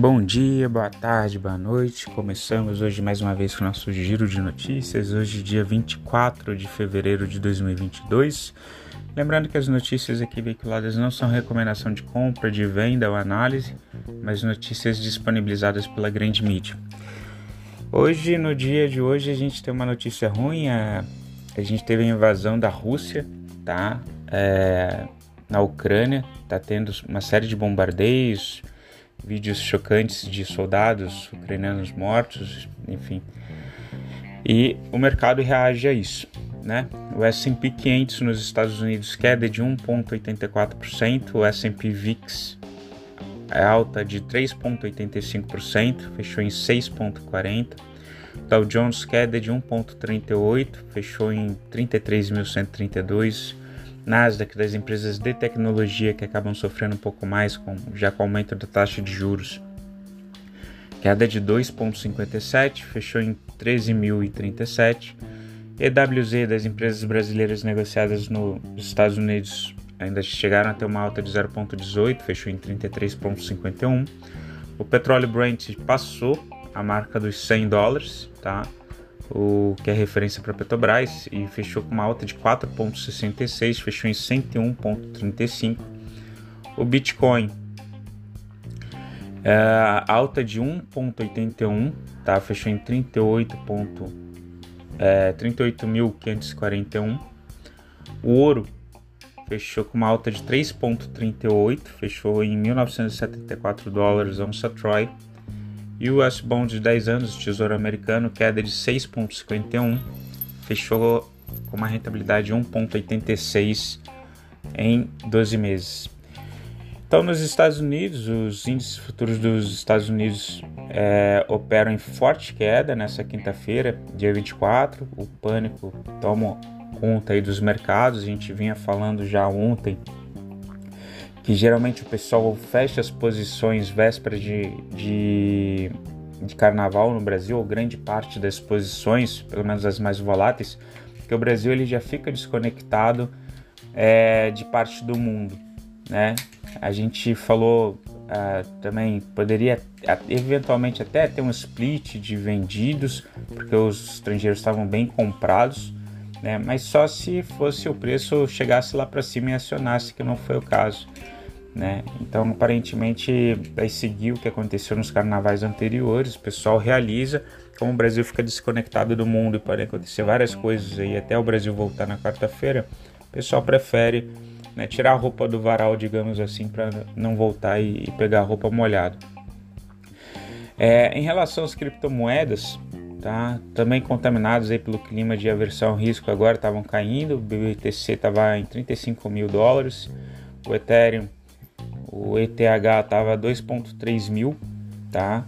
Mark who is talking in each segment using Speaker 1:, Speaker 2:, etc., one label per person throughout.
Speaker 1: Bom dia, boa tarde, boa noite. Começamos hoje mais uma vez com o nosso giro de notícias. Hoje, dia 24 de fevereiro de 2022. Lembrando que as notícias aqui veiculadas não são recomendação de compra, de venda ou análise, mas notícias disponibilizadas pela grande mídia. Hoje, no dia de hoje, a gente tem uma notícia ruim. A, a gente teve a invasão da Rússia, tá? É, na Ucrânia, tá tendo uma série de bombardeios vídeos chocantes de soldados ucranianos mortos, enfim. E o mercado reage a isso, né? O S&P 500 nos Estados Unidos queda de 1.84%, o S&P VIX é alta de 3.85%, fechou em 6.40. Dow Jones queda de 1.38, fechou em 33.132. Nasdaq das empresas de tecnologia que acabam sofrendo um pouco mais com, já com o aumento da taxa de juros. Queda de 2,57, fechou em 13.037. EWZ das empresas brasileiras negociadas nos Estados Unidos ainda chegaram a ter uma alta de 0,18, fechou em 33,51. O petróleo Brent passou a marca dos 100 dólares, tá? O que é referência para Petrobras, e fechou com uma alta de 4,66, fechou em 101,35. O Bitcoin, é, alta de 1,81, tá? fechou em 38. É, 38.541. O ouro fechou com uma alta de 3,38, fechou em 1.974 dólares a onça Troy. E o US Bond de 10 anos Tesouro Americano, queda de 6,51, fechou com uma rentabilidade de 1,86 em 12 meses. Então, nos Estados Unidos, os índices futuros dos Estados Unidos é, operam em forte queda nessa quinta-feira, dia 24. O pânico toma conta aí dos mercados. A gente vinha falando já ontem que geralmente o pessoal fecha as posições véspera de, de, de, carnaval no Brasil, ou grande parte das posições, pelo menos as mais voláteis, porque o Brasil ele já fica desconectado é, de parte do mundo, né? A gente falou uh, também, poderia eventualmente até ter um split de vendidos, porque os estrangeiros estavam bem comprados, né? Mas só se fosse o preço chegasse lá para cima e acionasse, que não foi o caso. Né? Então, aparentemente, vai seguir o que aconteceu nos carnavais anteriores. O pessoal realiza, como o Brasil fica desconectado do mundo e pode acontecer várias coisas aí até o Brasil voltar na quarta-feira. O pessoal prefere né, tirar a roupa do varal, digamos assim, para não voltar e, e, pegar a roupa molhada. É, em relação às criptomoedas, tá? Também contaminados aí pelo clima de aversão ao risco, agora estavam caindo. O BTC estava em 35 mil dólares, o Ethereum, o ETH estava 2,3 mil, tá?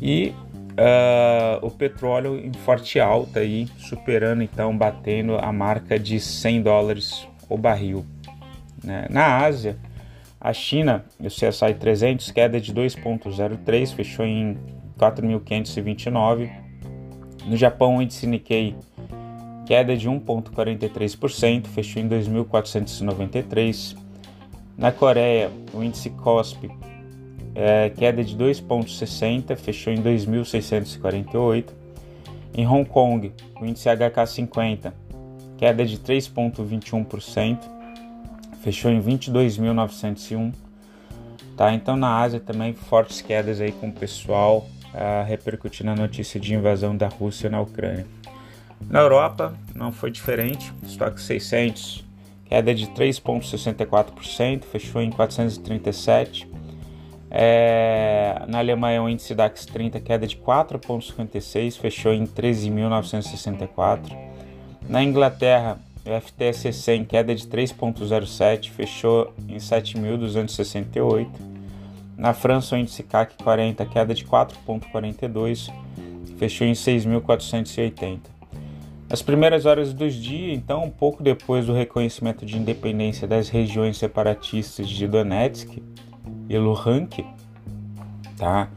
Speaker 1: E uh, o petróleo em forte alta aí, superando então, batendo a marca de 100 dólares o barril. Né? Na Ásia, a China, o CSI 300, queda de 2,03, fechou em 4.529 no Japão, o índice Nikkei queda de 1,43%, fechou em 2.493. Na Coreia, o índice KOSPI é, queda de 2,60, fechou em 2.648. Em Hong Kong, o índice HK50 queda de 3,21%, fechou em 22.901. Tá, então na Ásia também fortes quedas aí com o pessoal a repercutir na notícia de invasão da Rússia na Ucrânia. Na Europa não foi diferente, estoque 600 queda de 3,64%, fechou em 437. É, na Alemanha o índice DAX 30 queda de 4,56, fechou em 13.964. Na Inglaterra o FTSE 100 queda de 3,07, fechou em 7.268. Na França, o índice CAC 40 queda de 4,42, fechou em 6.480. Nas primeiras horas do dia, então, um pouco depois do reconhecimento de independência das regiões separatistas de Donetsk e Luhansk, tá?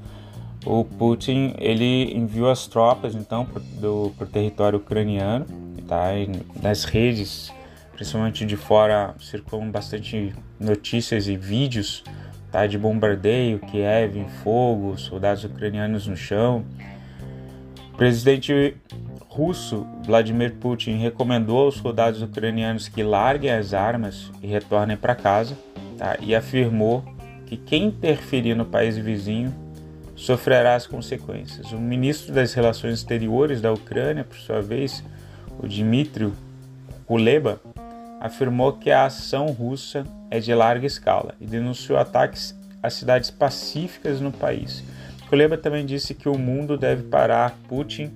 Speaker 1: O Putin ele enviou as tropas então para o território ucraniano, tá? E nas redes, principalmente de fora, circulam bastante notícias e vídeos tá, de bombardeio, Kiev em fogo, soldados ucranianos no chão. O presidente russo Vladimir Putin recomendou aos soldados ucranianos que larguem as armas e retornem para casa, tá, e afirmou que quem interferir no país vizinho sofrerá as consequências. O ministro das Relações Exteriores da Ucrânia, por sua vez, o Dmitry Kuleba, afirmou que a ação russa é de larga escala e denunciou ataques a cidades pacíficas no país. Kuleba também disse que o mundo deve parar Putin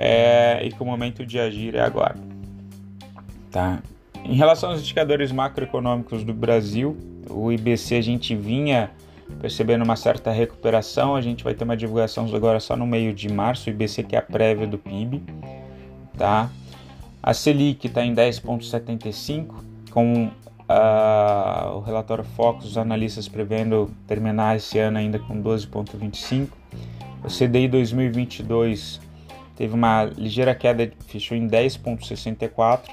Speaker 1: é, e que o momento de agir é agora. Tá. Em relação aos indicadores macroeconômicos do Brasil, o IBC a gente vinha percebendo uma certa recuperação. A gente vai ter uma divulgação agora só no meio de março, o IBC que é a prévia do PIB, tá? A Selic está em 10,75, com uh, o relatório Focus, os analistas prevendo terminar esse ano ainda com 12,25. O CDI 2022 teve uma ligeira queda, fechou em 10,64.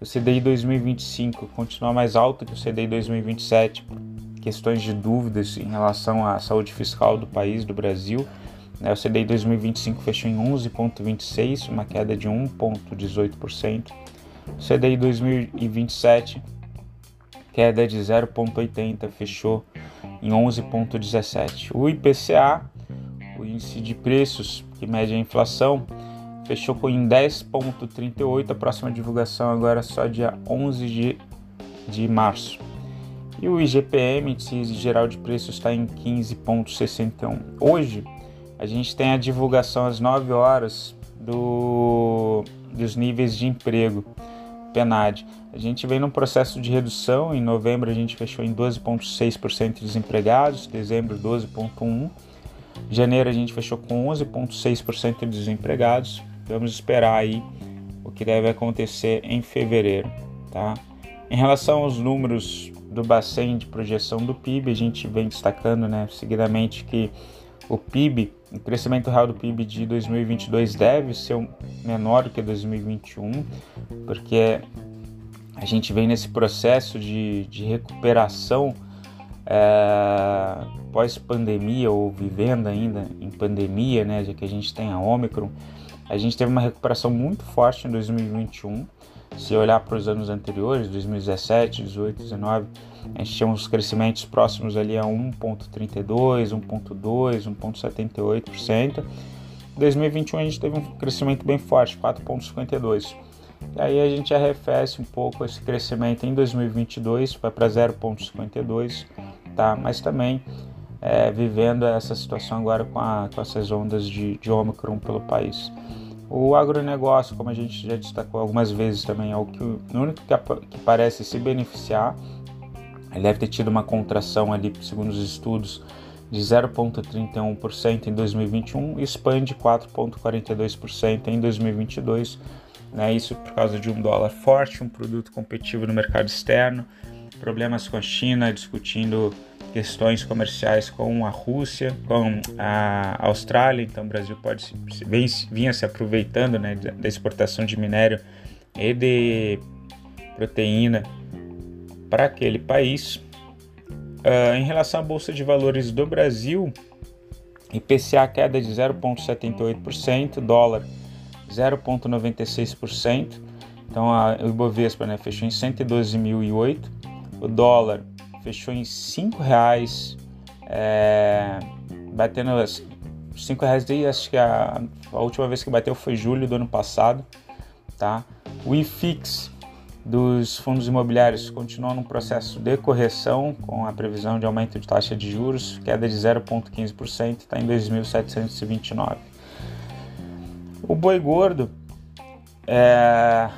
Speaker 1: O CDI 2025 continua mais alto que o CDI 2027 questões de dúvidas em relação à saúde fiscal do país, do Brasil. Né? O CDI 2025 fechou em 11,26, uma queda de 1,18%. O CDI 2027, queda de 0,80, fechou em 11,17. O IPCA, o índice de preços que mede a inflação, fechou em 10,38. A próxima divulgação agora é só dia 11 de, de março. E o IGPM, Índice Geral de Preços, está em 15,61. Hoje, a gente tem a divulgação às 9 horas do, dos níveis de emprego, PNAD. A gente vem num processo de redução, em novembro a gente fechou em 12,6% de desempregados, dezembro 12,1%, janeiro a gente fechou com 11,6% de desempregados, vamos esperar aí o que deve acontecer em fevereiro, tá? Em relação aos números do Bacen de projeção do PIB, a gente vem destacando né, seguidamente que o PIB, o crescimento real do PIB de 2022 deve ser menor do que 2021, porque a gente vem nesse processo de, de recuperação é, pós-pandemia ou vivendo ainda em pandemia, né, já que a gente tem a Omicron, a gente teve uma recuperação muito forte em 2021 se olhar para os anos anteriores, 2017, 18, 19, a gente tinha uns crescimentos próximos ali a 1,32, 1,2, 1,78%. Em 2021 a gente teve um crescimento bem forte, 4,52%. E aí a gente arrefece um pouco esse crescimento em 2022, vai para 0,52, tá? Mas também é, vivendo essa situação agora com, a, com essas ondas de, de pelo país. O agronegócio, como a gente já destacou algumas vezes também, é o, que, o único que, que parece se beneficiar. Ele deve ter tido uma contração ali, segundo os estudos, de 0,31% em 2021 e expande 4,42% em 2022. Né? Isso por causa de um dólar forte, um produto competitivo no mercado externo, problemas com a China discutindo questões comerciais com a Rússia, com a Austrália, então o Brasil pode se, bem, vinha se aproveitando né, da exportação de minério e de proteína para aquele país. Uh, em relação à Bolsa de Valores do Brasil, IPCA queda de 0,78%, dólar 0,96%, então o Ibovespa né, fechou em 112.008, o dólar fechou em cinco reais, é, batendo cinco reais desde acho que a, a, última vez que bateu foi julho do ano passado, tá? O IFIX dos fundos imobiliários continua num processo de correção com a previsão de aumento de taxa de juros, queda de 0,15%, está em 2.729. O boi gordo é,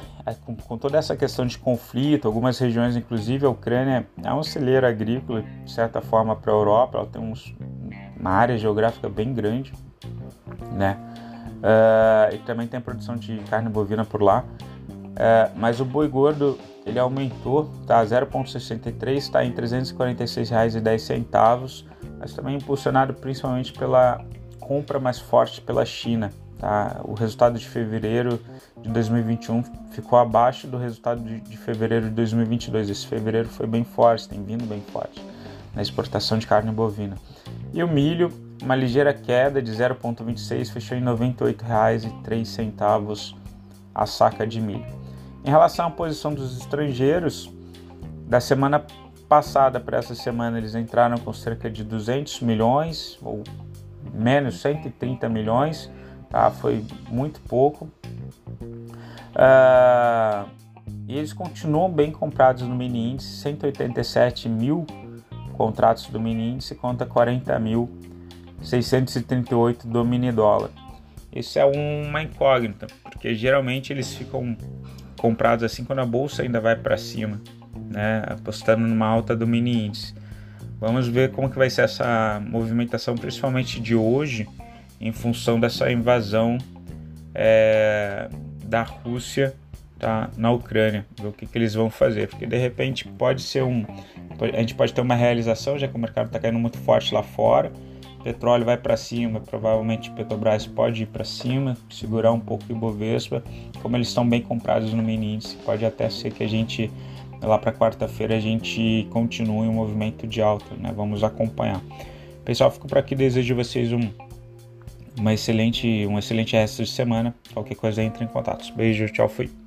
Speaker 1: com, com, toda essa questão de conflito, algumas regiões, inclusive a Ucrânia, é um celeiro agrícola, de certa forma, para a Europa, ela tem uns, uma área geográfica bem grande, né? Uh, e também tem produção de carne bovina por lá. Uh, mas o boi gordo ele aumentou, tá 0,63, está em R$ 346,10, mas também impulsionado principalmente pela compra mais forte pela China. Tá? O resultado de fevereiro de 2021 ficou abaixo do resultado de, de fevereiro de 2022. Esse fevereiro foi bem forte, tem vindo bem forte. na exportação de carne bovina. E o milho, uma ligeira queda de 0,26, fechou em R$ 98,03 a saca de milho. Em relação à posição dos estrangeiros, da semana passada para essa semana eles entraram com cerca de 200 milhões ou menos 130 milhões, tá? Foi muito pouco. Uh, e eles continuam bem comprados no mini índice, 187 mil contratos do mini índice contra 40 mil 638 do mini dólar. Isso é uma incógnita, porque geralmente eles ficam comprados assim quando a bolsa ainda vai para cima, né? apostando numa alta do mini índice. Vamos ver como que vai ser essa movimentação, principalmente de hoje, em função dessa invasão é, da Rússia tá, na Ucrânia, ver o que, que eles vão fazer, porque de repente pode ser um, a gente pode ter uma realização, já que o mercado está caindo muito forte lá fora, petróleo vai para cima, provavelmente Petrobras pode ir para cima, segurar um pouco o Ibovespa, como eles estão bem comprados no mini índice, pode até ser que a gente lá para quarta-feira a gente continue um movimento de alta, né? Vamos acompanhar. Pessoal, fico por aqui, desejo vocês um uma excelente, um excelente resto de semana. Qualquer coisa entre em contato. Beijo, tchau, fui.